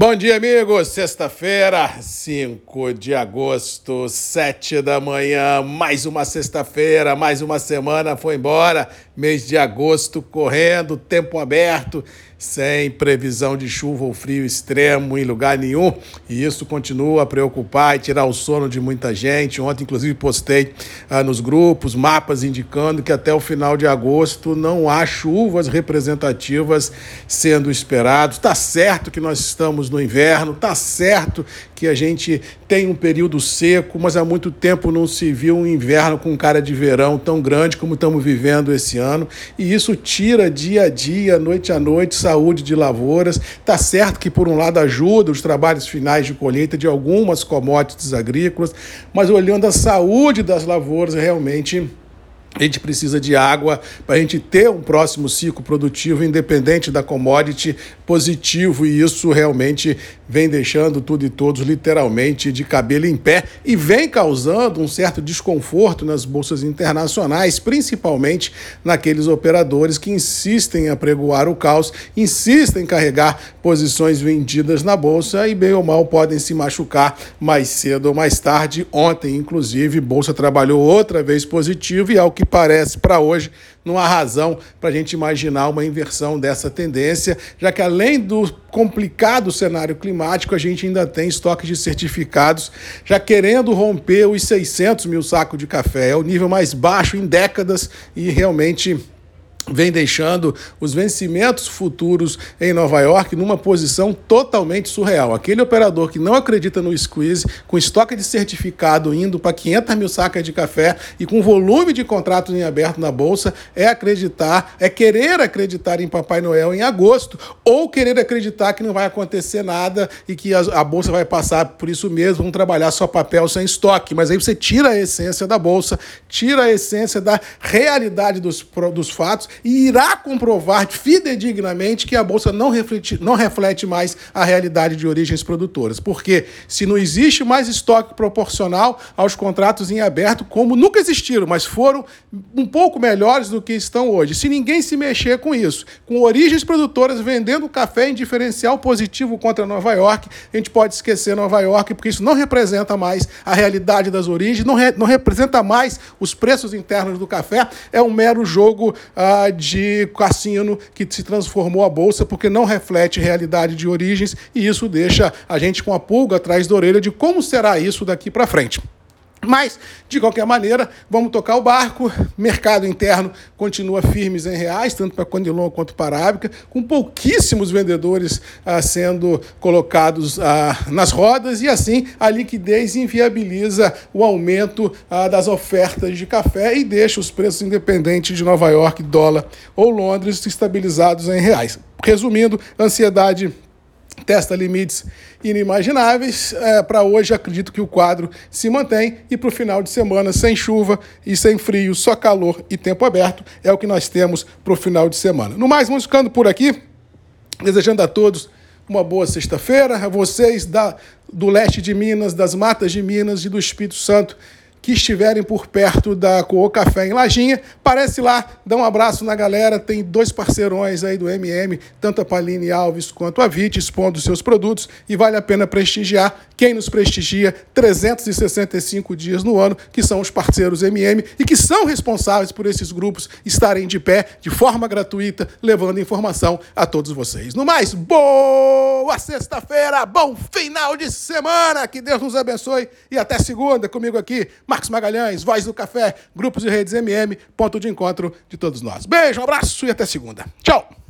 Bom dia, amigos. Sexta-feira, 5 de agosto, 7 da manhã. Mais uma sexta-feira, mais uma semana foi embora. Mês de agosto correndo, tempo aberto sem previsão de chuva ou frio extremo em lugar nenhum, e isso continua a preocupar e tirar o sono de muita gente. Ontem, inclusive, postei ah, nos grupos mapas indicando que até o final de agosto não há chuvas representativas sendo esperados. Está certo que nós estamos no inverno, está certo que a gente tem um período seco, mas há muito tempo não se viu um inverno com cara de verão tão grande como estamos vivendo esse ano, e isso tira dia a dia, noite a noite, saúde de lavouras. Tá certo que, por um lado, ajuda os trabalhos finais de colheita de algumas commodities agrícolas, mas olhando a saúde das lavouras, realmente a gente precisa de água para a gente ter um próximo ciclo produtivo, independente da commodity, positivo, e isso realmente vem deixando tudo e todos literalmente de cabelo em pé e vem causando um certo desconforto nas bolsas internacionais, principalmente naqueles operadores que insistem em apregoar o caos, insistem em carregar posições vendidas na bolsa e, bem ou mal, podem se machucar mais cedo ou mais tarde. Ontem, inclusive, bolsa trabalhou outra vez positivo e, ao que parece para hoje, não há razão para a gente imaginar uma inversão dessa tendência, já que além do complicado cenário climático, a gente ainda tem estoques de certificados já querendo romper os 600 mil sacos de café. É o nível mais baixo em décadas e realmente vem deixando os vencimentos futuros em Nova York numa posição totalmente surreal. Aquele operador que não acredita no squeeze, com estoque de certificado indo para 500 mil sacas de café e com volume de contratos em aberto na Bolsa, é acreditar, é querer acreditar em Papai Noel em agosto ou querer acreditar que não vai acontecer nada e que a, a Bolsa vai passar por isso mesmo, vão trabalhar só papel sem estoque. Mas aí você tira a essência da Bolsa, tira a essência da realidade dos, dos fatos e irá comprovar fidedignamente que a Bolsa não reflete, não reflete mais a realidade de origens produtoras. Porque se não existe mais estoque proporcional aos contratos em aberto, como nunca existiram, mas foram um pouco melhores do que estão hoje. Se ninguém se mexer com isso, com origens produtoras vendendo café em diferencial positivo contra Nova York, a gente pode esquecer Nova York, porque isso não representa mais a realidade das origens, não, re, não representa mais os preços internos do café, é um mero jogo ah, de cassino que se transformou a bolsa porque não reflete realidade de origens e isso deixa a gente com a pulga atrás da orelha de como será isso daqui para frente. Mas, de qualquer maneira, vamos tocar o barco. Mercado interno continua firmes em reais, tanto para Condilon quanto para Arábica, com pouquíssimos vendedores ah, sendo colocados ah, nas rodas, e assim a liquidez inviabiliza o aumento ah, das ofertas de café e deixa os preços independentes de Nova York, dólar ou Londres estabilizados em reais. Resumindo, ansiedade testa limites inimagináveis. É, para hoje, acredito que o quadro se mantém e para o final de semana, sem chuva e sem frio, só calor e tempo aberto, é o que nós temos para o final de semana. No mais, vamos ficando por aqui, desejando a todos uma boa sexta-feira, a vocês da, do leste de Minas, das matas de Minas e do Espírito Santo que estiverem por perto da Coô Café em Lajinha, parece lá, dá um abraço na galera, tem dois parceirões aí do MM, tanto a Paline Alves quanto a VIT, expondo seus produtos. E vale a pena prestigiar quem nos prestigia 365 dias no ano, que são os parceiros MM e que são responsáveis por esses grupos estarem de pé de forma gratuita, levando informação a todos vocês. No mais, boa sexta-feira, bom final de semana, que Deus nos abençoe e até segunda comigo aqui Marcos Magalhães, Voz do Café, Grupos e Redes MM, ponto de encontro de todos nós. Beijo, um abraço e até segunda. Tchau!